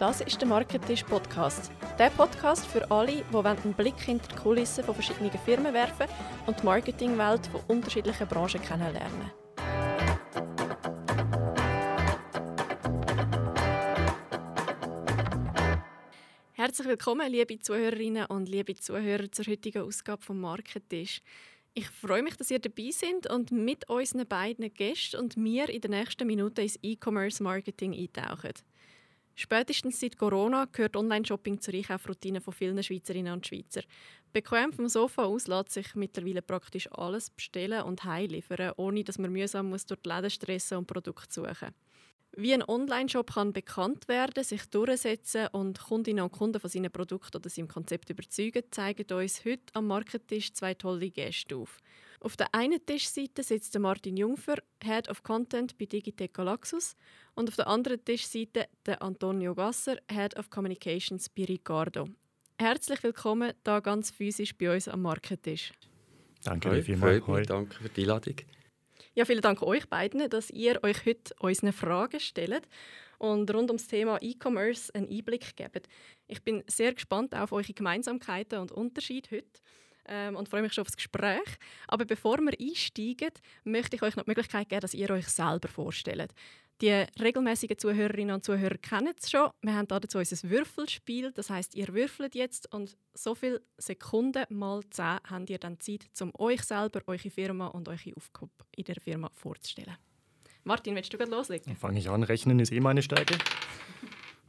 Das ist der Marketisch Podcast. Der Podcast für alle, die einen Blick hinter die Kulissen von verschiedenen Firmen werfen und die Marketingwelt von unterschiedlichen Branchen kennenlernen. Herzlich willkommen, liebe Zuhörerinnen und liebe Zuhörer, zur heutigen Ausgabe vom Marketisch. Ich freue mich, dass ihr dabei seid und mit unseren beiden Gästen und mir in den nächsten Minuten ins E-Commerce-Marketing eintauchen. Spätestens seit Corona gehört Online-Shopping zur Einkaufsroutine von vielen Schweizerinnen und Schweizer. Bequem vom Sofa aus lässt sich mittlerweile praktisch alles bestellen und heimliefern, ohne dass man mühsam muss durch die Läden stressen und Produkte suchen. Wie ein Online-Shop kann bekannt werden, sich durchsetzen und Kundinnen und Kunden von seinen Produkten oder seinem Konzept überzeugen, zeigen uns heute am Marketisch zwei tolle Gäste auf. Auf der einen Tischseite sitzt Martin Jungfer, Head of Content bei Digitec Galaxus, und auf der anderen Tischseite der Antonio Gasser, Head of Communications bei Ricardo. Herzlich willkommen da ganz physisch bei uns am Marketisch. Danke dir vielmals. Danke für die Einladung. Ja, vielen Dank euch beiden, dass ihr euch heute unsere Fragen stellt und rund ums Thema E-Commerce einen Einblick gebt. Ich bin sehr gespannt auf eure Gemeinsamkeiten und Unterschiede heute ähm, und freue mich schon auf das Gespräch. Aber bevor wir einsteigen, möchte ich euch noch die Möglichkeit geben, dass ihr euch selber vorstellt. Die regelmäßigen Zuhörerinnen und Zuhörer kennen es schon. Wir haben dazu unser Würfelspiel. Das heißt, ihr würfelt jetzt und so viele Sekunden mal 10 habt ihr dann Zeit, um euch selber, eure Firma und eure Aufgabe in der Firma vorzustellen. Martin, willst du gerade loslegen? Dann fange ich an. Rechnen ist eh meine Stärke.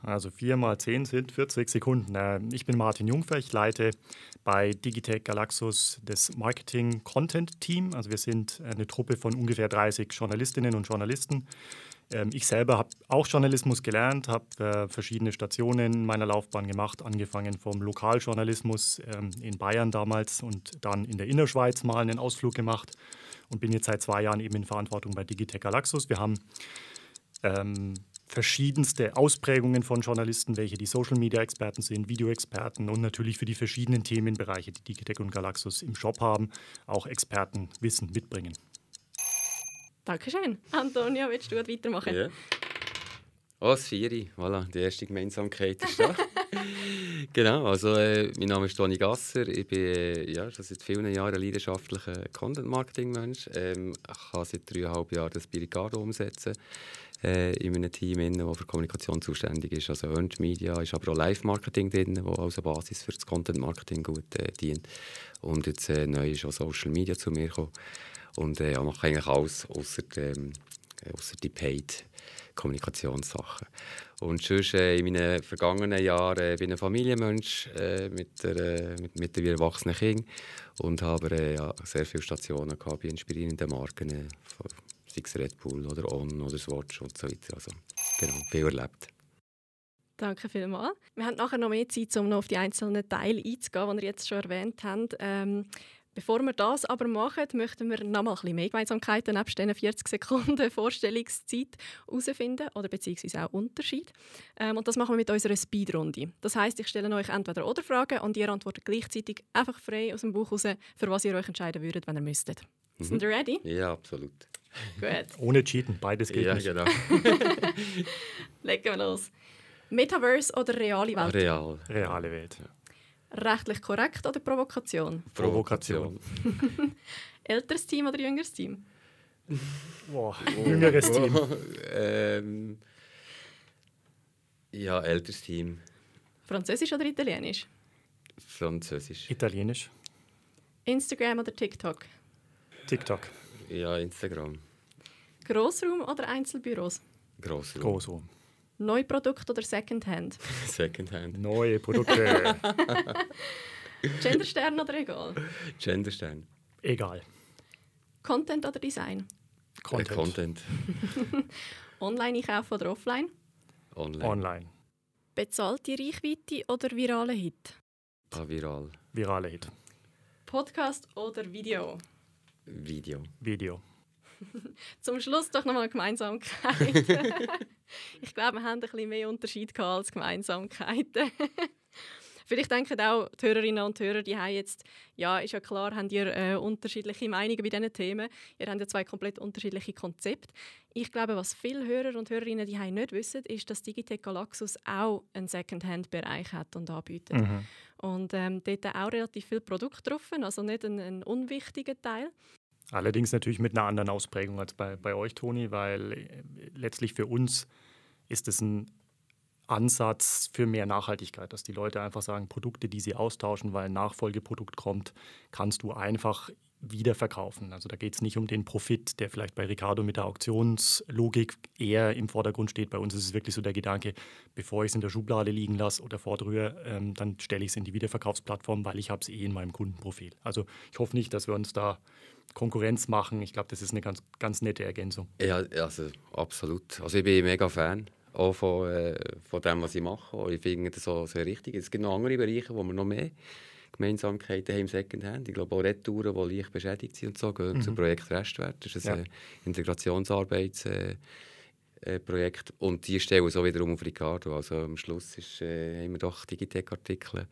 Also 4 mal 10 sind 40 Sekunden. Äh, ich bin Martin Jungfer, ich leite bei Digitech Galaxus das Marketing-Content-Team. Also wir sind eine Truppe von ungefähr 30 Journalistinnen und Journalisten ähm, ich selber habe auch Journalismus gelernt, habe äh, verschiedene Stationen in meiner Laufbahn gemacht, angefangen vom Lokaljournalismus ähm, in Bayern damals und dann in der Innerschweiz mal einen Ausflug gemacht und bin jetzt seit zwei Jahren eben in Verantwortung bei Digitech Galaxus. Wir haben ähm, verschiedenste Ausprägungen von Journalisten, welche die Social-Media-Experten sind, Videoexperten und natürlich für die verschiedenen Themenbereiche, die Digitech und Galaxus im Shop haben, auch Expertenwissen mitbringen. Dankeschön. Antonio, willst du weitermachen? Ja. Oh, das Vieri. Voilà, die erste Gemeinsamkeit ist da. genau, also äh, mein Name ist Toni Gasser. Ich bin äh, ja, schon seit vielen Jahren ein leidenschaftlicher Content-Marketing-Mensch. Ähm, ich kann seit dreieinhalb Jahren das Biricado umsetzen äh, in einem Team, das für Kommunikation zuständig ist. Also Earned Media ist aber auch Live-Marketing drin, das als Basis für das Content-Marketing gut äh, dient. Und jetzt äh, neu ist auch Social Media zu mir gekommen. Und äh, ja, mache eigentlich alles, außer ähm, die Paid Kommunikationssachen. Und sonst äh, in meinen vergangenen Jahren äh, bin ich ein Familienmensch äh, mit, der, äh, mit, mit einem erwachsenen Kind und habe äh, ja, sehr viele Stationen gehabt bei inspirierenden Marken, äh, sei es Red Bull oder On oder Swatch und so weiter. Also genau, viel erlebt. Danke vielmals. Wir haben nachher noch mehr Zeit, um noch auf die einzelnen Teile einzugehen, die ihr jetzt schon erwähnt habt. Ähm, Bevor wir das aber machen, möchten wir noch mal ein bisschen mehr Gemeinsamkeiten nebst diesen 40 Sekunden Vorstellungszeit herausfinden oder beziehungsweise auch Unterschied. Ähm, und das machen wir mit unserer Speedrunde. Das heißt, ich stelle euch entweder oder Fragen und ihr antwortet gleichzeitig einfach frei aus dem Buch heraus, für was ihr euch entscheiden würdet, wenn ihr müsstet. Mhm. Sind ihr ready? Ja, absolut. Gut. Ohne Cheaten, beides geht ja, nicht. genau. Legen wir los. Metaverse oder reale Welt? Real. Reale Welt. Ja. Rechtlich korrekt oder Provokation? Provokation. Älteres Team oder jüngeres Team? Boah, jüngeres Team. ähm, ja, älteres Team. Französisch oder Italienisch? Französisch. Italienisch. Instagram oder TikTok? TikTok. Ja, Instagram. Grossraum oder Einzelbüros? Grossraum. Großraum. Neuprodukt oder Secondhand? Secondhand. Neue Produkte. Genderstern oder egal? Genderstern. Egal. Content oder Design? Content. Äh, Content. Online einkaufen oder offline? Online. Online. Bezahlte Reichweite oder virale Hit? Ah, viral. Virale Hit. Podcast oder Video? Video. Video. Zum Schluss doch nochmal Gemeinsamkeit. ich glaube, wir haben ein bisschen mehr Unterschied als Gemeinsamkeiten. Vielleicht denken auch die Hörerinnen und Hörer, die haben jetzt, ja, ist ja klar, haben ihr äh, unterschiedliche Meinungen bei diesen Themen. Ihr habt ja zwei komplett unterschiedliche Konzepte. Ich glaube, was viele Hörer und Hörerinnen die nicht wissen, ist, dass Digitec Galaxus auch einen Secondhand-Bereich hat und anbietet. Mhm. Und ähm, dort auch relativ viel Produkt drauf, also nicht ein, ein unwichtiger Teil. Allerdings natürlich mit einer anderen Ausprägung als bei, bei euch, Toni, weil äh, letztlich für uns ist es ein Ansatz für mehr Nachhaltigkeit, dass die Leute einfach sagen, Produkte, die sie austauschen, weil ein Nachfolgeprodukt kommt, kannst du einfach wieder verkaufen. Also da geht es nicht um den Profit, der vielleicht bei Ricardo mit der Auktionslogik eher im Vordergrund steht. Bei uns ist es wirklich so der Gedanke, bevor ich es in der Schublade liegen lasse oder vordrühre, ähm, dann stelle ich es in die Wiederverkaufsplattform, weil ich habe es eh in meinem Kundenprofil. Also ich hoffe nicht, dass wir uns da Konkurrenz machen. Ich glaube, das ist eine ganz, ganz nette Ergänzung. Ja, also absolut. Also ich bin mega Fan auch von, äh, von dem, was ich mache. Ich finde das so sehr richtig. Es gibt noch andere Bereiche, wo wir noch mehr Gemeinsamkeiten haben im Secondhand. Ich glaube auch Retouren, die leicht beschädigt sind und so, gehören mhm. zum Projekt Restwert. Das ist ein ja. Integrationsarbeitsprojekt. Äh, und die stellen so wiederum auf Ricardo. Also am Schluss ist, äh, haben wir doch Digitec-Artikel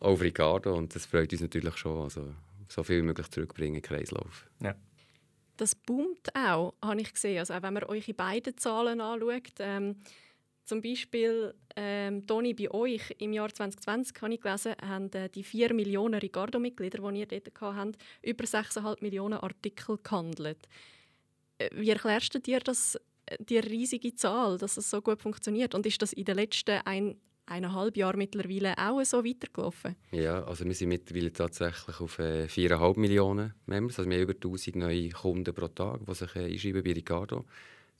auf Ricardo und das freut uns natürlich schon. Also so viel wie möglich zurückbringen in den Kreislauf. Ja. Das boomt auch, habe ich gesehen. Also auch wenn man eure beiden Zahlen anschaut, ähm, zum Beispiel, ähm, Toni, bei euch im Jahr 2020, habe ich gelesen, haben äh, die 4 Millionen Ricardo-Mitglieder, die ihr dort habt, über 6,5 Millionen Artikel gehandelt. Äh, wie erklärst du dir das, äh, die riesige Zahl, dass es so gut funktioniert? Und ist das in den letzten ein, eineinhalb Jahren mittlerweile auch so weitergelaufen? Ja, also wir sind mittlerweile tatsächlich auf äh, 4,5 Millionen Members. Also wir haben über 1000 neue Kunden pro Tag, die sich einschreiben bei Ricardo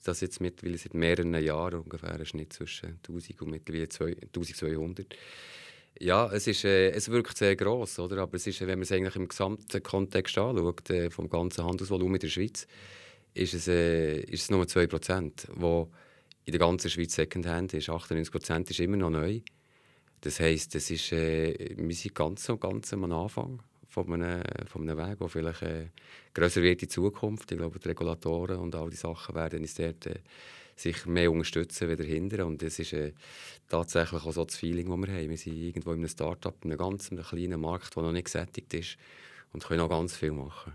das jetzt mittlerweile seit mehreren Jahren ungefähr ein Schnitt zwischen 1000 und mittlerweile 1200. Ja, es, ist, äh, es wirkt sehr gross, oder? aber es ist, wenn man es eigentlich im gesamten Kontext anschaut, äh, vom ganzen Handelsvolumen in der Schweiz, ist es, äh, ist es nur 2%, wo in der ganzen Schweiz Secondhand ist. 98% ist immer noch neu. Das heisst, das ist, äh, wir sind ganz, ganz am Anfang von einem, von einem Weg, der vielleicht äh, grösser wird in Zukunft. Ich glaube, die Regulatoren und all die Sachen werden uns dort äh, sicher mehr unterstützen wie dahinter. Und das ist äh, tatsächlich auch so das Feeling, das wir haben. Wir sind irgendwo in einem Start-up, in einem ganz kleinen Markt, der noch nicht gesättigt ist und können noch ganz viel machen.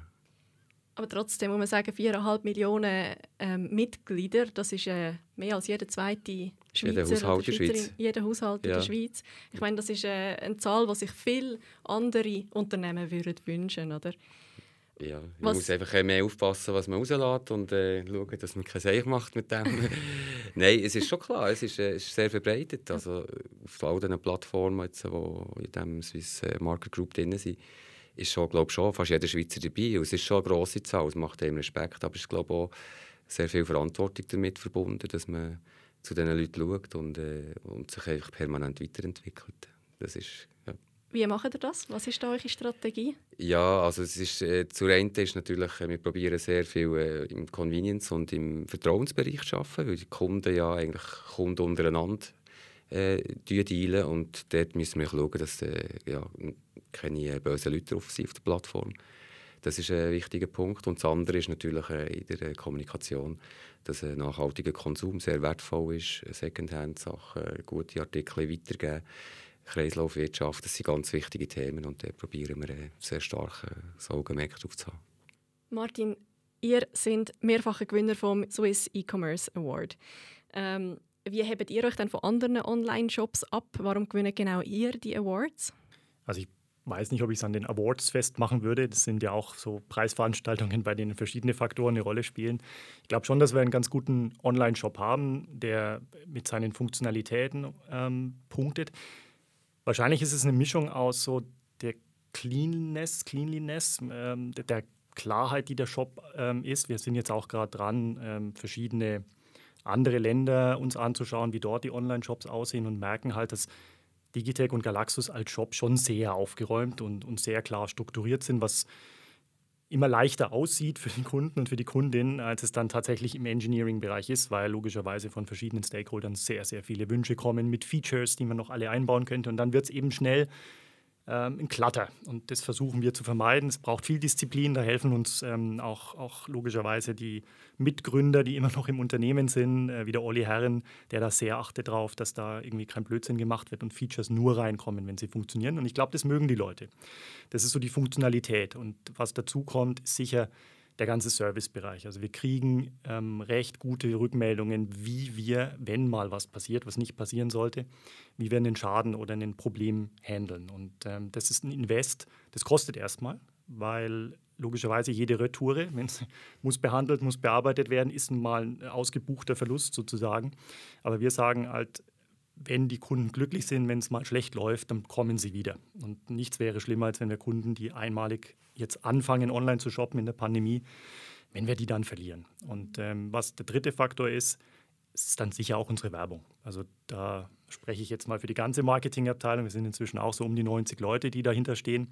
Aber trotzdem muss man sagen, 4,5 Millionen ähm, Mitglieder, das ist äh, mehr als jeder zweite Schweizer jeder Haushalt in der Schweiz. Jeder Haushalt ja. in der Schweiz. Ich meine, das ist äh, eine Zahl, die sich viele andere Unternehmen würden wünschen oder? Ja, man was? muss einfach mehr aufpassen, was man rauslässt und äh, schauen, dass man kein Seich macht mit dem. Nein, es ist schon klar, es ist, äh, ist sehr verbreitet. Also, auf all diesen Plattformen, die in diesem Swiss äh, Market Group drin sind, ist schon, glaube schon fast jeder Schweizer dabei. Und es ist schon eine grosse Zahl, es macht einem Respekt, aber es ist glaube auch sehr viel Verantwortung damit verbunden, dass man zu diesen Leuten schaut und, äh, und sich einfach permanent weiterentwickelt. Das ist, ja. Wie macht ihr das? Was ist da eure Strategie? Ja, also es ist, äh, zur einen ist natürlich, äh, wir probieren sehr viel äh, im Convenience- und im Vertrauensbereich zu arbeiten, weil die Kunden ja eigentlich Kunden untereinander äh, dealen und dort müssen wir schauen, dass äh, ja, keine bösen Leute drauf sind auf der Plattform. Das ist ein wichtiger Punkt. Und das andere ist natürlich äh, in der Kommunikation, dass ein nachhaltiger Konsum sehr wertvoll ist, Secondhand-Sachen, gute Artikel weitergeben, Kreislaufwirtschaft, das sind ganz wichtige Themen und da probieren wir äh, sehr stark das Augenmerk drauf zu haben. Martin, ihr seid mehrfacher Gewinner vom Swiss E-Commerce Award. Ähm, wie hebt ihr euch denn von anderen Online-Shops ab? Warum gewinnen genau ihr die Awards? Also ich weiß nicht, ob ich es an den Awards festmachen würde. Das sind ja auch so Preisveranstaltungen, bei denen verschiedene Faktoren eine Rolle spielen. Ich glaube schon, dass wir einen ganz guten Online-Shop haben, der mit seinen Funktionalitäten ähm, punktet. Wahrscheinlich ist es eine Mischung aus so der Cleanness, Cleanliness, ähm, der Klarheit, die der Shop ähm, ist. Wir sind jetzt auch gerade dran, ähm, verschiedene andere Länder uns anzuschauen, wie dort die Online-Shops aussehen und merken halt, dass Digitec und Galaxus als Shop schon sehr aufgeräumt und, und sehr klar strukturiert sind, was immer leichter aussieht für den Kunden und für die Kundin, als es dann tatsächlich im Engineering-Bereich ist, weil logischerweise von verschiedenen Stakeholdern sehr, sehr viele Wünsche kommen mit Features, die man noch alle einbauen könnte. Und dann wird es eben schnell ähm, ein Klatter. Und das versuchen wir zu vermeiden. Es braucht viel Disziplin. Da helfen uns ähm, auch, auch, logischerweise die Mitgründer, die immer noch im Unternehmen sind, äh, wie der Olli Herren, der da sehr achtet darauf, dass da irgendwie kein Blödsinn gemacht wird und Features nur reinkommen, wenn sie funktionieren. Und ich glaube, das mögen die Leute. Das ist so die Funktionalität. Und was dazu kommt, ist sicher der ganze Servicebereich. Also wir kriegen ähm, recht gute Rückmeldungen, wie wir, wenn mal was passiert, was nicht passieren sollte, wie wir einen Schaden oder ein Problem handeln. Und ähm, das ist ein Invest, das kostet erstmal, weil logischerweise jede Retoure, wenn es muss behandelt, muss bearbeitet werden, ist mal ein ausgebuchter Verlust sozusagen. Aber wir sagen halt, wenn die Kunden glücklich sind, wenn es mal schlecht läuft, dann kommen sie wieder. Und nichts wäre schlimmer, als wenn wir Kunden, die einmalig jetzt anfangen, online zu shoppen in der Pandemie, wenn wir die dann verlieren. Und ähm, was der dritte Faktor ist, ist dann sicher auch unsere Werbung. Also da spreche ich jetzt mal für die ganze Marketingabteilung. Wir sind inzwischen auch so um die 90 Leute, die dahinter stehen.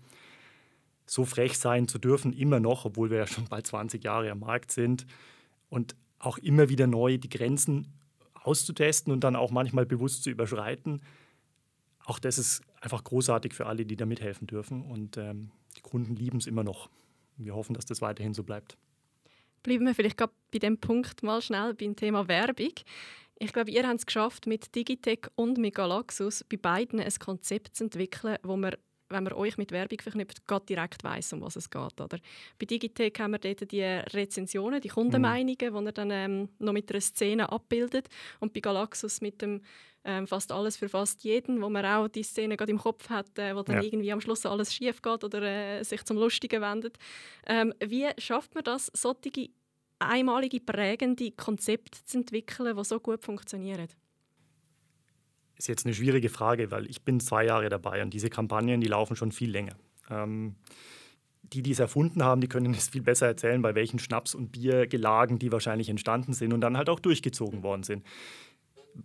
So frech sein zu dürfen, immer noch, obwohl wir ja schon bald 20 Jahre am Markt sind und auch immer wieder neu die Grenzen auszutesten und dann auch manchmal bewusst zu überschreiten. Auch das ist einfach großartig für alle, die da mithelfen dürfen. Und ähm, Kunden lieben es immer noch. Wir hoffen, dass das weiterhin so bleibt. Bleiben wir vielleicht bei dem Punkt mal schnell beim Thema Werbung. Ich glaube, ihr habt es geschafft, mit Digitech und mit Galaxus bei beiden ein Konzept zu entwickeln, wo man wenn man euch mit Werbung verknüpft, geht direkt weiß, um was es geht. Oder? Bei Digitech haben wir dort die Rezensionen, die Kundenmeinungen, mhm. die er dann ähm, noch mit einer Szene abbildet. Und bei Galaxus mit dem ähm, fast alles für fast jeden, wo man auch die Szene gerade im Kopf hat, äh, wo dann ja. irgendwie am Schluss alles schief geht oder äh, sich zum Lustigen wendet. Ähm, wie schafft man das, solche einmalige prägende Konzepte zu entwickeln, die so gut funktionieren? ist jetzt eine schwierige Frage, weil ich bin zwei Jahre dabei und diese Kampagnen, die laufen schon viel länger. Ähm, die, die es erfunden haben, die können es viel besser erzählen, bei welchen Schnaps- und Biergelagen die wahrscheinlich entstanden sind und dann halt auch durchgezogen worden sind.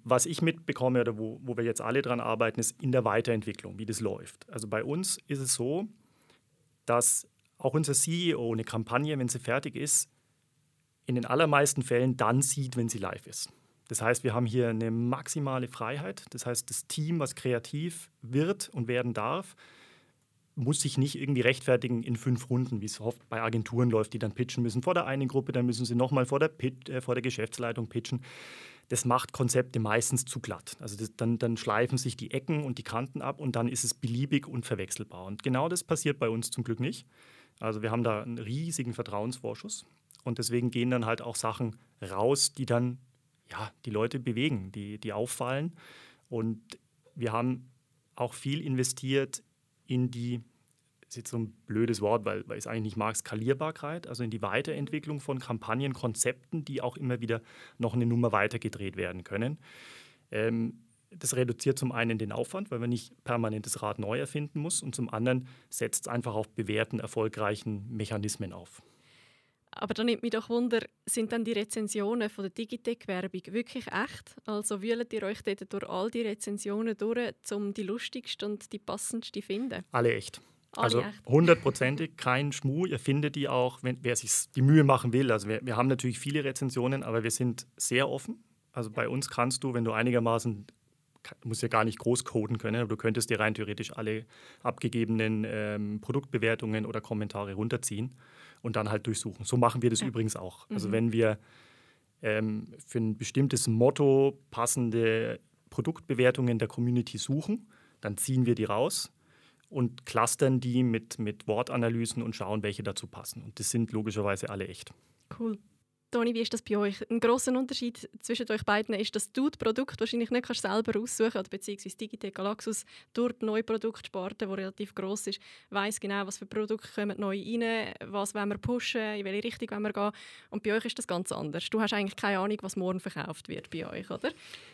Was ich mitbekomme oder wo, wo wir jetzt alle dran arbeiten, ist in der Weiterentwicklung, wie das läuft. Also bei uns ist es so, dass auch unser CEO eine Kampagne, wenn sie fertig ist, in den allermeisten Fällen dann sieht, wenn sie live ist. Das heißt, wir haben hier eine maximale Freiheit. Das heißt, das Team, was kreativ wird und werden darf, muss sich nicht irgendwie rechtfertigen in fünf Runden, wie es oft bei Agenturen läuft, die dann pitchen müssen. Vor der einen Gruppe, dann müssen sie nochmal vor, äh, vor der Geschäftsleitung pitchen. Das macht Konzepte meistens zu glatt. Also das, dann, dann schleifen sich die Ecken und die Kanten ab und dann ist es beliebig und verwechselbar. Und genau das passiert bei uns zum Glück nicht. Also wir haben da einen riesigen Vertrauensvorschuss und deswegen gehen dann halt auch Sachen raus, die dann ja, die Leute bewegen, die, die auffallen. Und wir haben auch viel investiert in die, ist jetzt so ein blödes Wort, weil, weil ich es eigentlich nicht mag, Skalierbarkeit, also in die Weiterentwicklung von Kampagnen, Konzepten, die auch immer wieder noch eine Nummer weitergedreht werden können. Ähm, das reduziert zum einen den Aufwand, weil man nicht permanent das Rad neu erfinden muss, und zum anderen setzt es einfach auf bewährten, erfolgreichen Mechanismen auf. Aber da nimmt mich doch Wunder, sind dann die Rezensionen von der Digitec-Werbung wirklich echt? Also wühlt ihr euch dort durch all die Rezensionen durch, um die lustigste und die passendste zu finden? Alle echt. Alle also hundertprozentig, kein Schmuh. Ihr findet die auch, wenn, wer sich die Mühe machen will. Also wir, wir haben natürlich viele Rezensionen, aber wir sind sehr offen. Also bei uns kannst du, wenn du einigermaßen du musst ja gar nicht groß coden können, aber du könntest dir rein theoretisch alle abgegebenen ähm, Produktbewertungen oder Kommentare runterziehen und dann halt durchsuchen. So machen wir das ja. übrigens auch. Also mhm. wenn wir ähm, für ein bestimmtes Motto passende Produktbewertungen der Community suchen, dann ziehen wir die raus und clustern die mit, mit Wortanalysen und schauen, welche dazu passen. Und das sind logischerweise alle echt. Cool. Toni, wie ist das bei euch? Ein großer Unterschied zwischen euch beiden ist, dass du das Produkt wahrscheinlich nicht kannst selber aussuchen kannst, beziehungsweise Digitec Galaxus durch die neue Produktsparte, die relativ groß ist, weiß genau, was für Produkte kommen neu rein, was wollen wir pushen, in welche Richtung wollen wir gehen. Und bei euch ist das ganz anders. Du hast eigentlich keine Ahnung, was morgen verkauft wird bei euch, oder?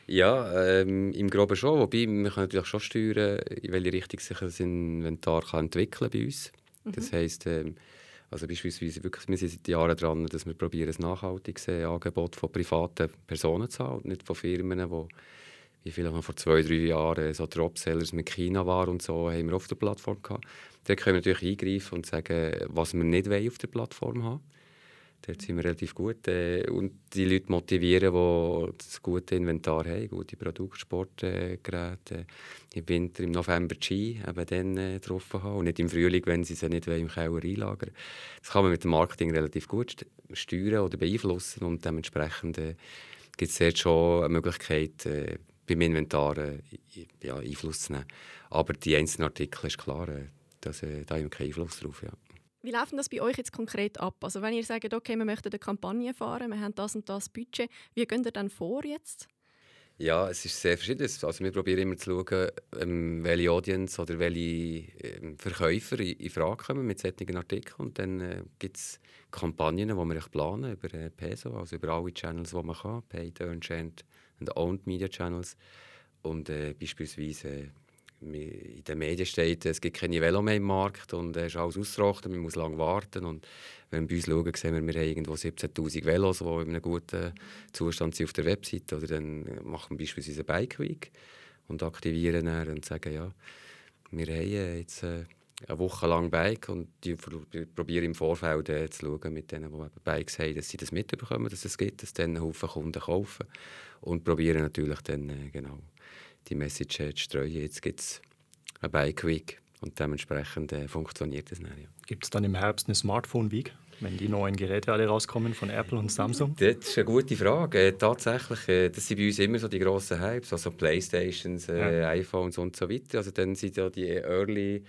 Ja, ähm, im Groben schon. Wobei, wir können natürlich schon steuern, in welche Richtung sich das Inventar kann entwickeln bei uns. Mhm. Das heisst, ähm, also beispielsweise wirklich, wir sind seit Jahren dran, dass wir probieren, ein nachhaltiges Angebot von privaten Personen zu haben und nicht von Firmen, die wie vielleicht vor zwei, drei Jahren so Dropsellers mit China waren und so, haben wir auf der Plattform gehabt. Da können wir natürlich eingreifen und sagen, was wir nicht auf der Plattform haben Dort sind wir relativ gut. Äh, und die Leute motivieren, die das gute Inventar haben, gute Produkte, Sportgeräte. Äh, Im Winter, im November Ski eben dann äh, getroffen haben. Und nicht im Frühling, wenn sie sie nicht im Keller einlagern Das kann man mit dem Marketing relativ gut steuern oder beeinflussen. Und dementsprechend äh, gibt es jetzt schon eine Möglichkeit, äh, beim Inventar äh, ja, Einfluss zu nehmen. Aber die einzelnen Artikel ist klar, äh, dass, äh, da haben wir keinen Einfluss drauf. Ja. Wie läuft das bei euch jetzt konkret ab? Also wenn ihr sagt, okay, wir möchten eine Kampagne fahren, wir haben das und das Budget, wie geht ihr dann vor jetzt? Ja, es ist sehr verschieden. Also wir probieren immer zu schauen, ähm, welche Audience oder welche ähm, Verkäufer in, Frage kommen mit solchen Artikeln. Und dann äh, gibt es Kampagnen, die wir planen über äh, PESO, also über alle Channels, die man kann, Paid, Earned und Owned Media Channels. Und äh, beispielsweise in den Medien steht, es gibt keine Velo mehr im Markt und es ist alles ausgetrocknet, man muss lange warten. Und wenn wir bei uns schauen, sehen wir, wir haben irgendwo 17'000 Velos, die in einem guten Zustand sind auf der Webseite. Oder dann machen wir beispielsweise eine Bike Week und aktivieren dann und sagen, ja, wir haben jetzt äh, eine Woche lang Bike und die probieren im Vorfeld äh, zu schauen mit denen, die Bikes haben, dass sie das mitbekommen, dass es gibt, dass dann Haufen Kunden kaufen und probieren natürlich dann äh, genau die Message zu streuen. Jetzt gibt es eine Bike Week und dementsprechend äh, funktioniert das dann. Ja. Gibt es dann im Herbst eine Smartphone Week? wenn die neuen Geräte alle rauskommen von Apple und Samsung? Das ist eine gute Frage. Äh, tatsächlich, äh, das sind bei uns immer so die grossen Hypes, also Playstations, äh, ja. iPhones und so weiter. Also dann sind ja die Early,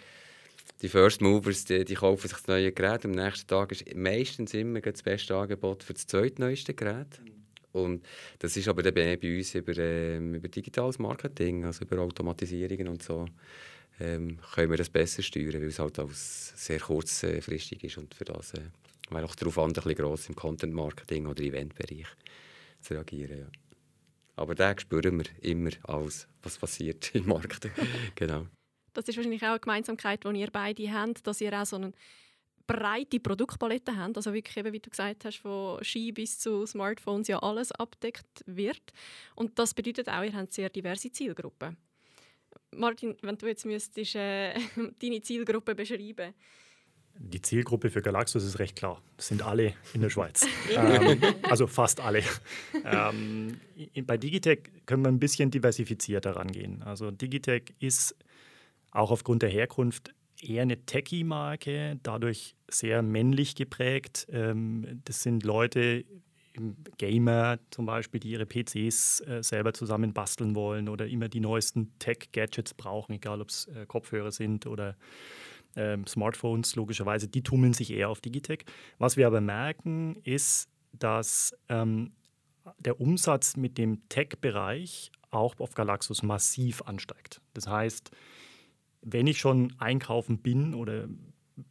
die First Movers, die, die kaufen sich das neue Gerät. Am nächsten Tag ist meistens immer das beste Angebot für das zweitneueste Gerät. Und das ist aber dann bei uns über, ähm, über digitales Marketing, also über Automatisierungen und so, ähm, können wir das besser steuern, weil es halt auch sehr kurzfristig ist und für das äh, wäre auch darauf an, ein bisschen gross im Content-Marketing oder Eventbereich zu reagieren. Ja. Aber da spüren wir immer alles, was passiert im Markt. genau. Das ist wahrscheinlich auch eine Gemeinsamkeit, die ihr beide habt, dass ihr auch so einen breite Produktpalette haben, also wirklich eben, wie du gesagt hast, von Ski bis zu Smartphones ja alles abdeckt wird. Und das bedeutet auch, ihr habt sehr diverse Zielgruppen. Martin, wenn du jetzt müsstest, äh, deine Zielgruppe beschreiben die Zielgruppe für Galaxus ist recht klar. Das sind alle in der Schweiz. ähm, also fast alle. Ähm, bei Digitech können wir ein bisschen diversifizierter rangehen. Also Digitech ist auch aufgrund der Herkunft eher eine Techie-Marke, dadurch sehr männlich geprägt. Ähm, das sind Leute, Gamer zum Beispiel, die ihre PCs äh, selber zusammen basteln wollen oder immer die neuesten Tech-Gadgets brauchen, egal ob es äh, Kopfhörer sind oder ähm, Smartphones, logischerweise, die tummeln sich eher auf Digitech. Was wir aber merken, ist, dass ähm, der Umsatz mit dem Tech-Bereich auch auf Galaxus massiv ansteigt. Das heißt, wenn ich schon einkaufen bin oder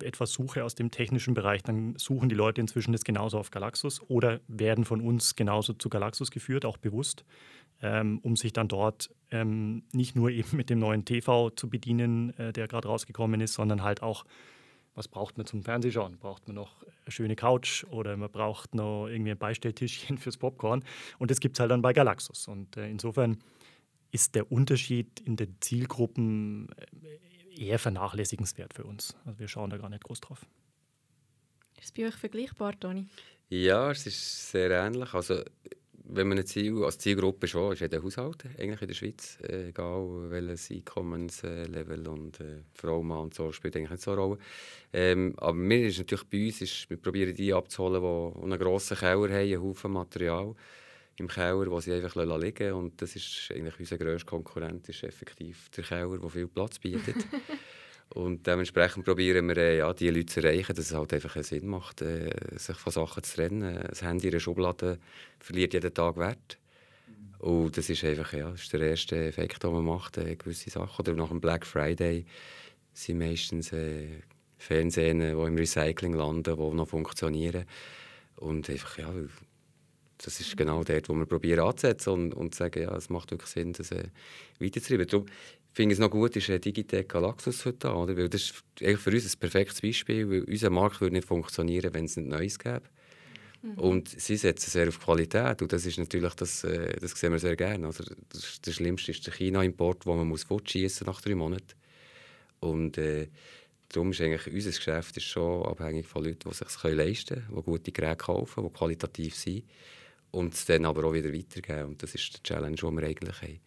etwas suche aus dem technischen Bereich, dann suchen die Leute inzwischen das genauso auf Galaxus oder werden von uns genauso zu Galaxus geführt, auch bewusst, ähm, um sich dann dort ähm, nicht nur eben mit dem neuen TV zu bedienen, äh, der gerade rausgekommen ist, sondern halt auch, was braucht man zum Fernsehschauen? Braucht man noch eine schöne Couch oder man braucht noch irgendwie ein Beistelltischchen fürs Popcorn? Und das gibt es halt dann bei Galaxus. Und äh, insofern ist der Unterschied in den Zielgruppen äh, eher vernachlässigenswert für uns. Also wir schauen da gar nicht groß drauf. Ist es bei euch vergleichbar, Toni? Ja, es ist sehr ähnlich. Also wenn man ein Ziel, als Zielgruppe schon ist jeder Haushalt eigentlich in der Schweiz, äh, egal welches Einkommenslevel und äh, Frau, Mann und so, spielt eigentlich nicht so eine Rolle. Ähm, aber mir ist natürlich bei uns, ist, wir probieren die abzuholen, die einen grossen Keller haben, einen Haufen Material im Keller, wo sie einfach liegen lassen. Und das ist eigentlich unser grösster Konkurrent, ist effektiv der Keller, der viel Platz bietet. und dementsprechend probieren wir, äh, ja, die Leute zu erreichen, dass es halt einfach Sinn macht, äh, sich von Sachen zu trennen. Das Handy in der Schublade verliert jeden Tag Wert. Und das ist einfach ja, das ist der erste Effekt, den man macht, äh, gewisse Sachen. Oder nach dem Black Friday sind meistens äh, Fernsehen, die im Recycling landen, die noch funktionieren. Und einfach, ja, das ist genau dort, wo wir probieren anzusetzen und, und sagen, ja, es macht wirklich Sinn, das äh, weiterzutreiben. Darum finde ich es noch gut, ist äh, Digitec Galaxus heute da, oder? Weil das ist eigentlich für uns ein perfektes Beispiel, weil unser Markt würde nicht funktionieren, wenn es nicht Neues gäbe. Mhm. Und sie setzen sehr auf Qualität und das ist natürlich, das, äh, das sehen wir sehr gerne. Also das, das Schlimmste ist der China-Import, wo man muss nach drei Monaten. Und äh, darum ist eigentlich unser Geschäft ist schon abhängig von Leuten, die es sich leisten können, die gute Geräte kaufen, die qualitativ sind und es dann aber auch wieder weitergeben. Und das ist die Challenge, die wir eigentlich haben.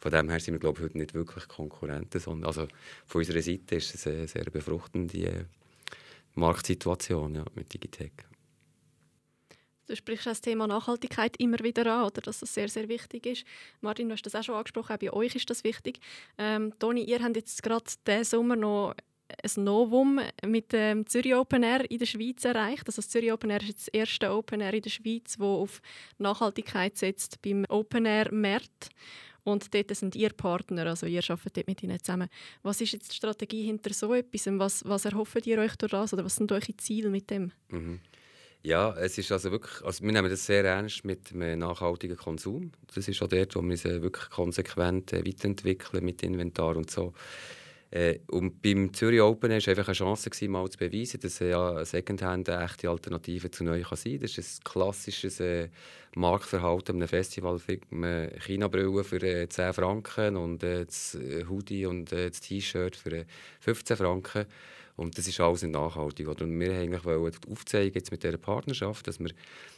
Von dem her sind wir glaube ich, heute nicht wirklich Konkurrenten, sondern also von unserer Seite ist es eine sehr befruchtende äh, Marktsituation ja, mit Digitec. Du sprichst das Thema Nachhaltigkeit immer wieder an, oder dass das sehr, sehr wichtig ist. Martin, du hast das auch schon angesprochen, auch bei euch ist das wichtig. Ähm, Toni, ihr habt jetzt gerade diesen Sommer noch ein Novum mit dem Zürich Open Air in der Schweiz erreicht. Also das Zürich Open Air ist jetzt das erste Open Air in der Schweiz, wo auf Nachhaltigkeit setzt beim Open Air März. Und dort sind ihr Partner, also ihr arbeitet dort mit ihnen zusammen. Was ist jetzt die Strategie hinter so etwas? Was, was erhofft ihr euch durch das? Oder was sind eure Ziele mit dem? Mhm. Ja, es ist also wirklich, also wir nehmen das sehr ernst mit dem nachhaltigen Konsum. Das ist auch dort, wo wir uns wirklich konsequent äh, weiterentwickeln mit Inventar und so. Äh, und beim Zürich Open war einfach eine Chance, gewesen, mal zu beweisen, dass äh, ja, Secondhand eine echte Alternative zu neu kann sein kann. Das ist ein klassisches äh, Marktverhalten einem Festival. Man China-Brillen für äh, 10 Franken und äh, das äh, Hoodie und äh, das T-Shirt für 15 äh, Franken. Und das ist alles nicht nachhaltig. Und wir wollten aufzeigen jetzt mit dieser Partnerschaft, dass wir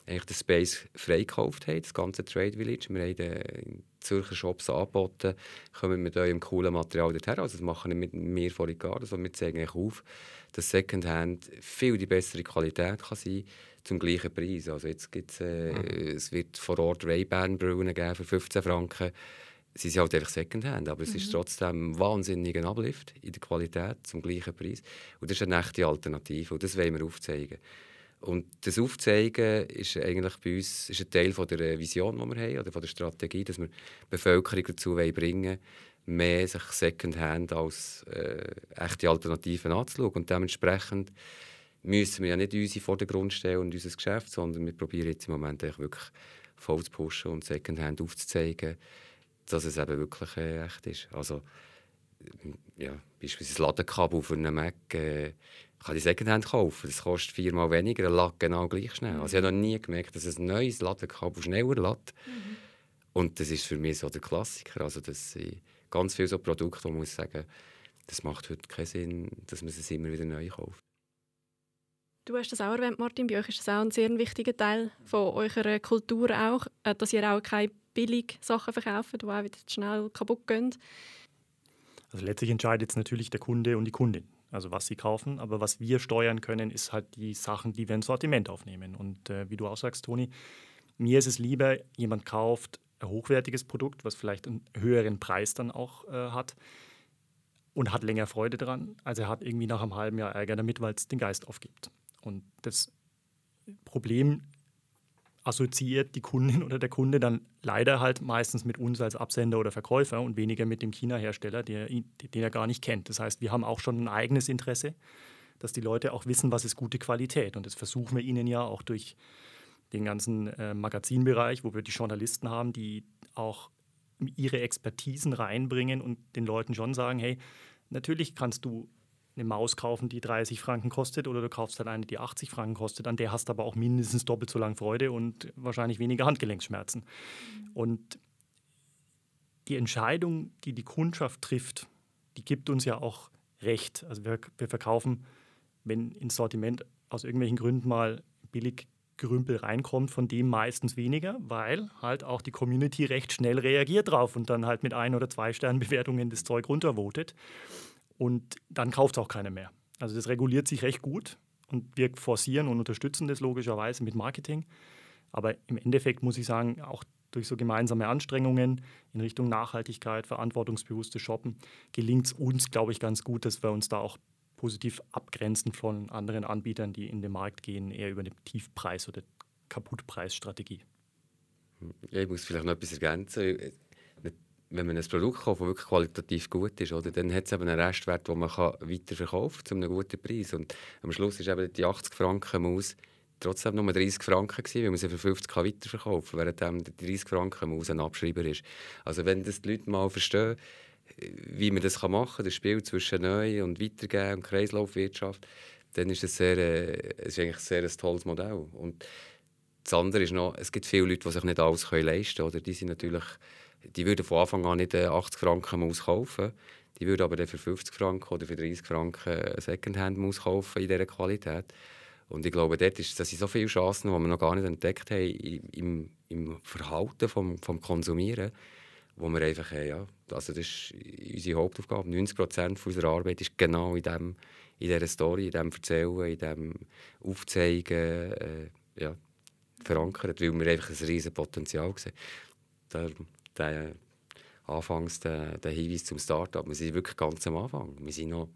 eigentlich den Space freigekauft haben, das ganze Trade Village. Wir haben den Zürcher Shops angeboten, kommen mit eurem coolen Material dorthin. Also das machen wir mit mir vor gar also wir zeigen eigentlich auf, dass Secondhand viel die bessere Qualität kann sein zum gleichen Preis. Also jetzt gibt's, äh, mhm. es wird vor Ort Ray-Ban-Brillen geben für 15 Franken sie sind halt einfach Secondhand, aber es ist mhm. trotzdem ein wahnsinniger Uplift in der Qualität zum gleichen Preis. Und das ist eine echte Alternative und das wollen wir aufzeigen. Und das Aufzeigen ist eigentlich bei uns ist ein Teil von der Vision, die wir haben, oder von der Strategie, dass wir die Bevölkerung dazu bringen wollen, mehr sich Secondhand als äh, echte Alternativen anzuschauen. Und dementsprechend müssen wir ja nicht unsere Vordergrund stellen und unser Geschäft, sondern wir probieren jetzt im Moment wirklich voll zu pushen und Secondhand aufzuzeigen dass es eben wirklich äh, echt ist. Also, ja, beispielsweise ein Ladekabel für einen Mac äh, kann ich Secondhand kaufen. Das kostet viermal weniger, er lädt genau gleich schnell. Mhm. Also ich habe noch nie gemerkt, dass ein neues Ladekabel schneller lädt. Mhm. Und das ist für mich so der Klassiker. Also das sind ganz viele so Produkte, wo man muss sagen, das macht heute keinen Sinn, dass man es immer wieder neu kauft. Du hast das auch erwähnt, Martin. Bei euch ist das auch ein sehr wichtiger Teil von eurer Kultur auch, äh, dass ihr auch keine billig Sachen verkaufen, die auch wieder schnell kaputt gehen. Also letztlich entscheidet jetzt natürlich der Kunde und die Kundin, also was sie kaufen. Aber was wir steuern können, ist halt die Sachen, die wir ins Sortiment aufnehmen. Und äh, wie du auch sagst, Toni, mir ist es lieber, jemand kauft ein hochwertiges Produkt, was vielleicht einen höheren Preis dann auch äh, hat und hat länger Freude dran, als er hat irgendwie nach einem halben Jahr Ärger damit, weil es den Geist aufgibt. Und das Problem assoziiert die Kundin oder der Kunde dann leider halt meistens mit uns als Absender oder Verkäufer und weniger mit dem China-Hersteller, den er gar nicht kennt. Das heißt, wir haben auch schon ein eigenes Interesse, dass die Leute auch wissen, was ist gute Qualität. Und das versuchen wir ihnen ja auch durch den ganzen äh, Magazinbereich, wo wir die Journalisten haben, die auch ihre Expertisen reinbringen und den Leuten schon sagen, hey, natürlich kannst du eine Maus kaufen, die 30 Franken kostet, oder du kaufst halt eine, die 80 Franken kostet. An der hast du aber auch mindestens doppelt so lange Freude und wahrscheinlich weniger Handgelenksschmerzen. Und die Entscheidung, die die Kundschaft trifft, die gibt uns ja auch recht. Also wir, wir verkaufen, wenn ins Sortiment aus irgendwelchen Gründen mal billig Gerümpel reinkommt, von dem meistens weniger, weil halt auch die Community recht schnell reagiert drauf und dann halt mit ein oder zwei Sternbewertungen das Zeug runtervotet. Und dann kauft es auch keiner mehr. Also das reguliert sich recht gut und wir forcieren und unterstützen das logischerweise mit Marketing. Aber im Endeffekt muss ich sagen, auch durch so gemeinsame Anstrengungen in Richtung Nachhaltigkeit, verantwortungsbewusstes Shoppen, gelingt es uns, glaube ich, ganz gut, dass wir uns da auch positiv abgrenzen von anderen Anbietern, die in den Markt gehen, eher über eine Tiefpreis- oder Kaputtpreisstrategie. Ja, ich muss vielleicht noch etwas ergänzen wenn man ein Produkt kauft, das wirklich qualitativ gut ist, oder, dann hat es einen Restwert, den man weiterverkaufen kann zu einem guten Preis. Und am Schluss ist eben die 80 Franken Maus trotzdem nur 30 Franken gewesen, weil man sie für 50 kann weiterverkaufen kann, während die 30 Franken Maus ein Abschreiber ist. Also wenn das die Leute mal verstehen, wie man das machen kann, das Spiel zwischen neu und weitergeben und Kreislaufwirtschaft, dann ist es sehr, äh, ist eigentlich ein sehr tolles Modell. Und das andere ist noch, es gibt viele Leute, die sich nicht alles leisten können. Oder die sind natürlich die würden von Anfang an nicht 80 äh, Franken Maus kaufen. Die würden aber dann für 50 Franken oder für 30 Franken eine Secondhand-Maus kaufen in dieser Qualität. Und ich glaube, dort ist, das sind so viele Chancen, die wir noch gar nicht entdeckt haben im, im Verhalten vom, vom Konsumieren, wo wir einfach, ja, also das ist unsere Hauptaufgabe. 90 Prozent unserer Arbeit ist genau in, dem, in dieser Story, in dem Erzählen, in dem Aufzeigen, äh, ja, verankert, weil wir einfach ein riesiges Potenzial sehen. Der, der, anfangs der, der Hinweis zum Start-up, wir sind wirklich ganz am Anfang. Wir sind noch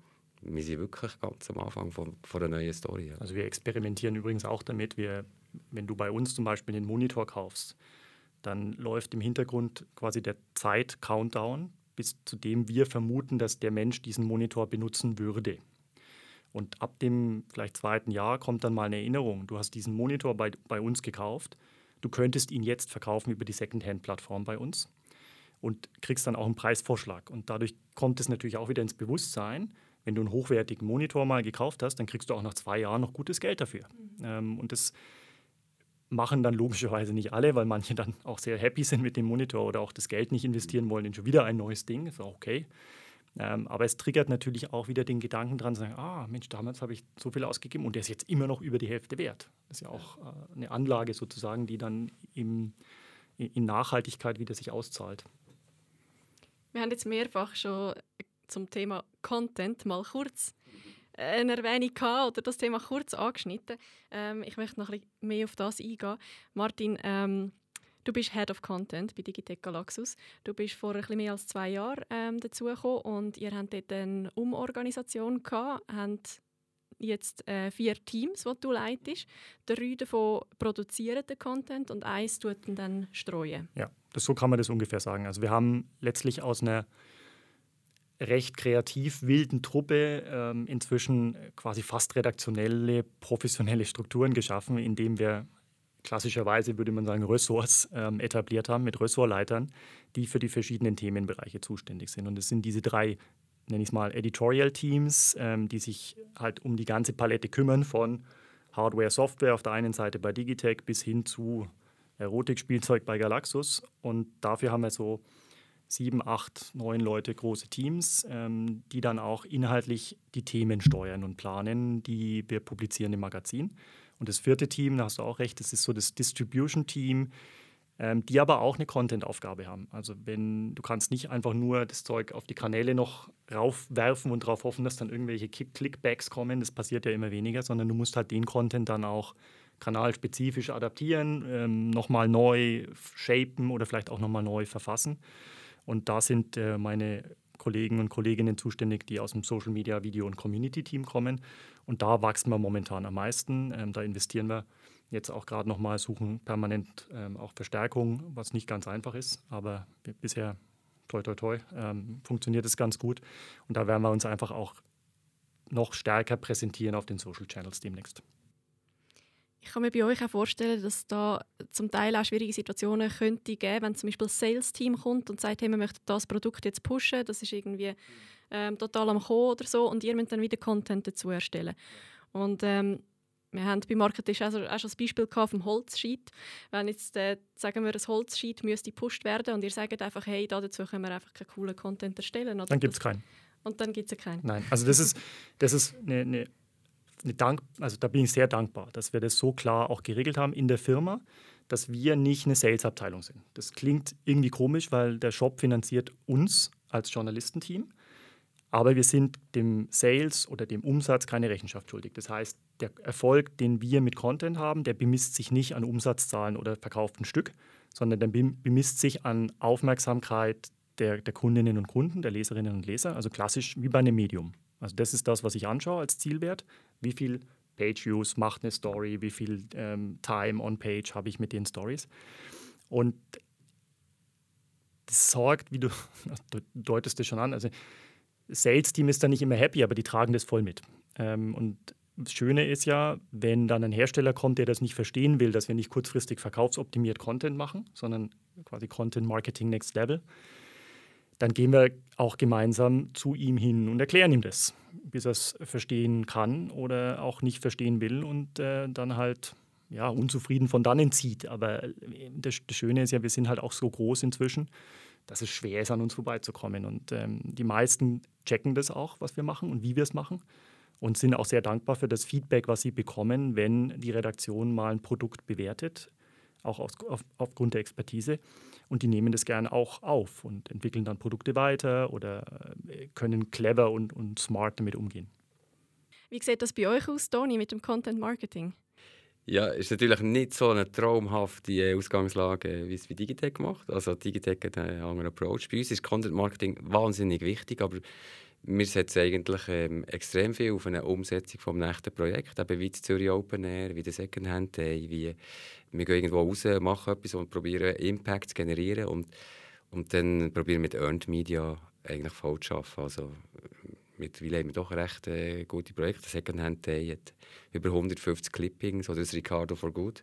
wir sind wirklich ganz am Anfang von, von einer neuen Story. Ja. Also wir experimentieren übrigens auch damit, wir, wenn du bei uns zum Beispiel den Monitor kaufst, dann läuft im Hintergrund quasi der Zeit-Countdown, bis zu dem wir vermuten, dass der Mensch diesen Monitor benutzen würde. Und ab dem vielleicht zweiten Jahr kommt dann mal eine Erinnerung. Du hast diesen Monitor bei, bei uns gekauft. Du könntest ihn jetzt verkaufen über die Secondhand-Plattform bei uns und kriegst dann auch einen Preisvorschlag. Und dadurch kommt es natürlich auch wieder ins Bewusstsein, wenn du einen hochwertigen Monitor mal gekauft hast, dann kriegst du auch nach zwei Jahren noch gutes Geld dafür. Mhm. Ähm, und das machen dann logischerweise nicht alle, weil manche dann auch sehr happy sind mit dem Monitor oder auch das Geld nicht investieren wollen in schon wieder ein neues Ding. Ist auch okay. Ähm, aber es triggert natürlich auch wieder den Gedanken dran, zu sagen, ah Mensch, damals habe ich so viel ausgegeben und der ist jetzt immer noch über die Hälfte wert. Das ist ja auch äh, eine Anlage sozusagen, die dann im, in Nachhaltigkeit wieder sich auszahlt. Wir haben jetzt mehrfach schon zum Thema Content mal kurz eine Erwähnung gehabt oder das Thema kurz angeschnitten. Ähm, ich möchte noch ein bisschen mehr auf das eingehen. Martin, ähm, du bist Head of Content bei Digitech Galaxus. Du bist vor ein mehr als zwei Jahren ähm, dazugekommen und ihr habt dort eine Umorganisation gehabt, habt jetzt äh, vier Teams, die du leitest. Drei davon produzieren den Content und eins tut dann streuen. Ja, das, so kann man das ungefähr sagen. Also wir haben letztlich aus einer recht kreativ wilden Truppe ähm, inzwischen quasi fast redaktionelle, professionelle Strukturen geschaffen, indem wir klassischerweise, würde man sagen, Ressorts ähm, etabliert haben mit Ressortleitern, die für die verschiedenen Themenbereiche zuständig sind. Und es sind diese drei, nenne ich es mal, Editorial-Teams, ähm, die sich halt um die ganze Palette kümmern, von Hardware, Software auf der einen Seite bei Digitech bis hin zu Erotikspielzeug bei Galaxus. Und dafür haben wir so sieben, acht, neun Leute große Teams, ähm, die dann auch inhaltlich die Themen steuern und planen, die wir publizieren im Magazin. Und das vierte Team, da hast du auch recht, das ist so das Distribution-Team, ähm, die aber auch eine Content-Aufgabe haben. Also wenn du kannst nicht einfach nur das Zeug auf die Kanäle noch raufwerfen und darauf hoffen, dass dann irgendwelche Clickbacks kommen, das passiert ja immer weniger, sondern du musst halt den Content dann auch kanalspezifisch adaptieren, ähm, nochmal neu shapen oder vielleicht auch nochmal neu verfassen. Und da sind äh, meine Kollegen und Kolleginnen zuständig, die aus dem Social Media, Video und Community Team kommen. Und da wachsen wir momentan am meisten. Ähm, da investieren wir jetzt auch gerade nochmal, suchen permanent ähm, auch Verstärkung, was nicht ganz einfach ist. Aber bisher, toi, toi, toi, ähm, funktioniert es ganz gut. Und da werden wir uns einfach auch noch stärker präsentieren auf den Social Channels demnächst. Ich kann mir bei euch auch vorstellen, dass da zum Teil auch schwierige Situationen könnte geben, wenn zum Beispiel das Sales-Team kommt und sagt, hey, wir möchten das Produkt jetzt pushen, das ist irgendwie ähm, total am Kommen oder so und ihr müsst dann wieder Content dazu erstellen. Und ähm, wir haben bei Marketing auch, auch schon das Beispiel vom Holzsheet. Wenn jetzt, äh, sagen wir, ein Holzsheet müsste gepusht werden und ihr sagt einfach, hey, dazu können wir einfach keinen coolen Content erstellen. Oder dann gibt es keinen. Und dann gibt es keinen. Nein, also das ist, das ist eine, eine Dank, also da bin ich sehr dankbar, dass wir das so klar auch geregelt haben in der Firma, dass wir nicht eine Sales-Abteilung sind. Das klingt irgendwie komisch, weil der Shop finanziert uns als Journalistenteam, aber wir sind dem Sales oder dem Umsatz keine Rechenschaft schuldig. Das heißt, der Erfolg, den wir mit Content haben, der bemisst sich nicht an Umsatzzahlen oder verkauften Stück, sondern der bemisst sich an Aufmerksamkeit der, der Kundinnen und Kunden, der Leserinnen und Leser, also klassisch wie bei einem Medium. Also das ist das, was ich anschaue als Zielwert. Wie viel Page-Use macht eine Story, wie viel ähm, Time on Page habe ich mit den Stories. Und das sorgt, wie du, du deutest es schon an, also Sales-Team ist da nicht immer happy, aber die tragen das voll mit. Ähm, und das Schöne ist ja, wenn dann ein Hersteller kommt, der das nicht verstehen will, dass wir nicht kurzfristig verkaufsoptimiert Content machen, sondern quasi Content Marketing Next Level, dann gehen wir auch gemeinsam zu ihm hin und erklären ihm das, bis er es verstehen kann oder auch nicht verstehen will und äh, dann halt ja, unzufrieden von dannen zieht. Aber äh, das, das, Schöne ist ja, wir sind halt auch so groß inzwischen. dass es schwer ist, an uns vorbeizukommen. Und ähm, die meisten checken das auch, was wir machen und wie wir es machen. Und sind auch sehr dankbar für das Feedback, was sie bekommen, wenn die Redaktion mal ein Produkt bewertet, auch auf, auf, aufgrund der Expertise. Und die nehmen das gerne auch auf und entwickeln dann Produkte weiter oder äh, können clever und, und smart damit umgehen. Wie sieht das bei euch aus, Toni, mit dem Content Marketing? Ja, ist natürlich nicht so eine traumhafte äh, Ausgangslage, wie es wie Digitech macht. Also Digitech hat einen anderen Approach. Bei uns ist Content Marketing wahnsinnig wichtig, aber wir setzen eigentlich ähm, extrem viel auf eine Umsetzung des nächsten Projekts, eben wie das Zürich Open Air, wie der Secondhand Day, wie wir gehen irgendwo raus, machen etwas und probieren Impact zu generieren und, und dann probieren mit Earned Media eigentlich voll zu arbeiten. Also, mittlerweile haben wir doch recht äh, gute Projekte. Secondhand Day hat über 150 Clippings oder das Ricardo for Good,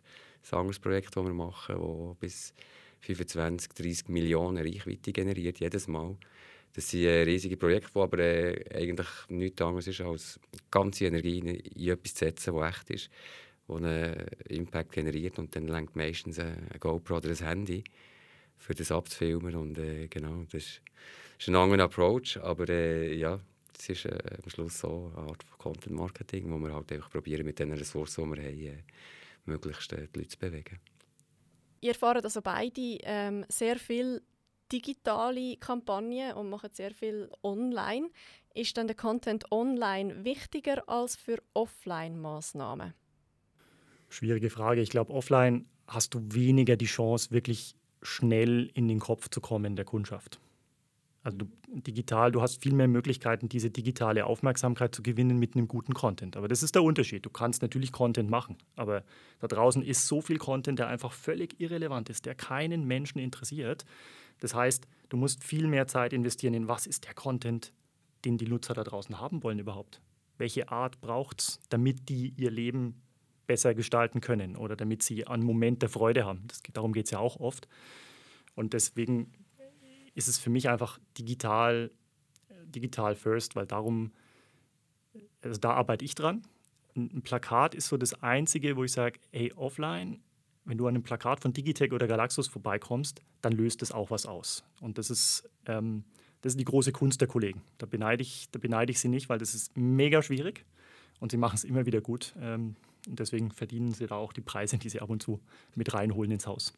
ein anderes Projekt, das wir machen, das bis 25, 30 Millionen Reichweite generiert, jedes Mal. Das sind äh, riesige Projekte, die aber äh, eigentlich nichts anderes ist, als ganze Energie in, in etwas zu setzen, das echt ist, das einen Impact generiert und dann lenkt meistens ein GoPro oder ein Handy, für das abzufilmen und äh, genau, das ist, ist ein anderer Approach, aber äh, ja, es ist äh, am Schluss so eine Art von Content Marketing, wo wir halt einfach probieren, mit den Ressourcen, die wir haben, äh, möglichst die Leute zu bewegen. Ihr fahrt also beide ähm, sehr viel digitale Kampagnen und machen sehr viel online. Ist dann der Content online wichtiger als für Offline-Maßnahmen? Schwierige Frage. Ich glaube, offline hast du weniger die Chance, wirklich schnell in den Kopf zu kommen der Kundschaft. Also du, digital, du hast viel mehr Möglichkeiten, diese digitale Aufmerksamkeit zu gewinnen mit einem guten Content. Aber das ist der Unterschied. Du kannst natürlich Content machen, aber da draußen ist so viel Content, der einfach völlig irrelevant ist, der keinen Menschen interessiert. Das heißt, du musst viel mehr Zeit investieren in, was ist der Content, den die Nutzer da draußen haben wollen überhaupt. Welche Art braucht es, damit die ihr Leben besser gestalten können oder damit sie einen Moment der Freude haben. Das, darum geht es ja auch oft. Und deswegen ist es für mich einfach digital, digital first, weil darum, also da arbeite ich dran. Ein Plakat ist so das Einzige, wo ich sage, hey, offline, wenn du an einem Plakat von Digitech oder Galaxus vorbeikommst, dann löst das auch was aus. Und das ist, ähm, das ist die große Kunst der Kollegen. Da beneide, ich, da beneide ich sie nicht, weil das ist mega schwierig und sie machen es immer wieder gut. Ähm, und deswegen verdienen sie da auch die Preise, die sie ab und zu mit reinholen ins Haus.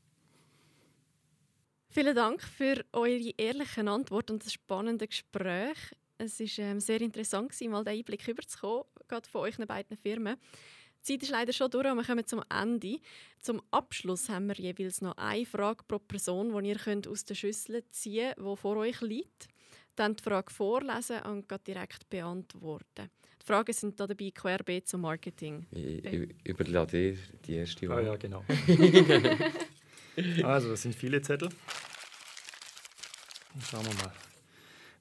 Vielen Dank für eure ehrlichen Antworten und das spannende Gespräch. Es war ähm, sehr interessant, mal den Einblick überzukommen, gerade von euch beiden Firmen. Die Zeit ist leider schon durch und wir kommen zum Ende. Zum Abschluss haben wir jeweils noch eine Frage pro Person, die ihr könnt aus der Schüssel ziehen könnt, die vor euch liegt. Dann die Frage vorlesen und direkt beantworten. Die Fragen sind da dabei querbeet zum Marketing. Ich, ich überlade dir die erste Frage. Ah, ja, genau. also, das sind viele Zettel. Schauen wir mal.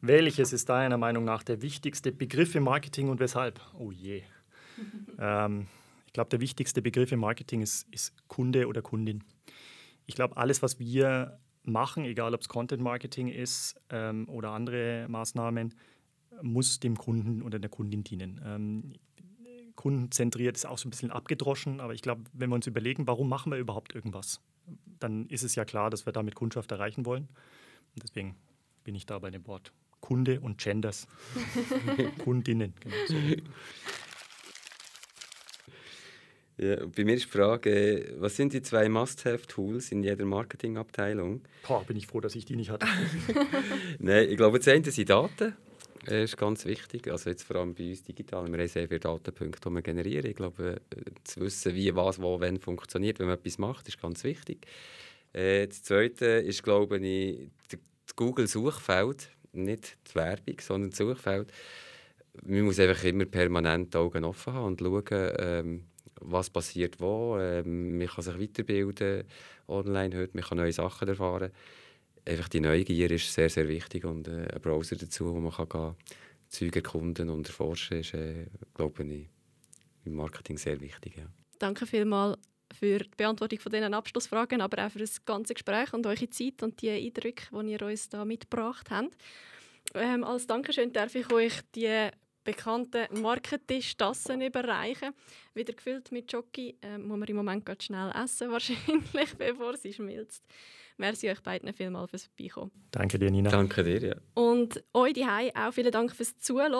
Welches ist deiner Meinung nach der wichtigste Begriff im Marketing und weshalb? Oh je. ähm, ich glaube, der wichtigste Begriff im Marketing ist, ist Kunde oder Kundin. Ich glaube, alles, was wir machen, egal ob es Content Marketing ist ähm, oder andere Maßnahmen, muss dem Kunden oder der Kundin dienen. Ähm, kundenzentriert ist auch so ein bisschen abgedroschen, aber ich glaube, wenn wir uns überlegen, warum machen wir überhaupt irgendwas, dann ist es ja klar, dass wir damit Kundschaft erreichen wollen. Und deswegen bin ich da bei dem Wort Kunde und Genders. Kundinnen. Genau so. Ja, bei mir ist die Frage, was sind die zwei Must-Have-Tools in jeder Marketingabteilung? Boah, bin ich froh, dass ich die nicht hatte. Nein, ich glaube, das eine sind Daten. Das ist ganz wichtig. Also jetzt vor allem bei uns digital. Wir haben sehr viele Datenpunkte, die wir generieren. Ich glaube, äh, zu wissen, wie, was, wo, wenn funktioniert, wenn man etwas macht, ist ganz wichtig. Äh, das Zweite ist, glaube ich, das Google-Suchfeld. Nicht die Werbung, sondern das Suchfeld. Man muss einfach immer permanent die Augen offen haben und schauen, ähm, was passiert wo. Ähm, man kann sich weiterbilden online heute, man kann neue Sachen erfahren. Einfach die Neugier ist sehr, sehr wichtig und äh, ein Browser dazu, wo man kann Zeug erkunden und erforschen, ist, äh, glaube ich, im Marketing sehr wichtig. Ja. Danke vielmals für die Beantwortung von diesen Abschlussfragen, aber auch für das ganze Gespräch und eure Zeit und die Eindrücke, die ihr uns da mitgebracht habt. Ähm, als Dankeschön darf ich euch die bekannten Markentisch-Tassen überreichen. Wieder gefüllt mit Jockey. Äh, muss man im Moment ganz schnell essen, wahrscheinlich, bevor sie schmilzt. Merci euch beiden vielmals fürs Vorbeikommen. Danke dir, Nina. Danke dir, ja. Und euch die auch vielen Dank fürs Zuhören.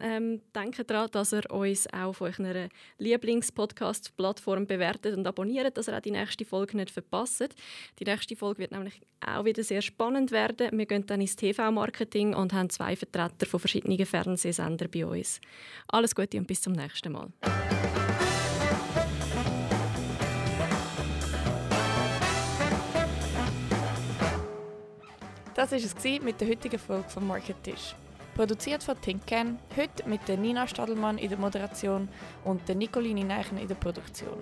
Ähm, denkt daran, dass ihr uns auch auf eurer Lieblings-Podcast-Plattform bewertet und abonniert, dass ihr auch die nächste Folge nicht verpasst. Die nächste Folge wird nämlich auch wieder sehr spannend werden. Wir gehen dann ins TV-Marketing und haben zwei Vertreter von verschiedenen Fernsehsendern bei uns. Alles Gute und bis zum nächsten Mal. Das war es mit der heutigen Folge vom Market Tisch. Produziert von Tinken, heute mit der Nina Stadelmann in der Moderation und der Nicolini Neichen in der Produktion.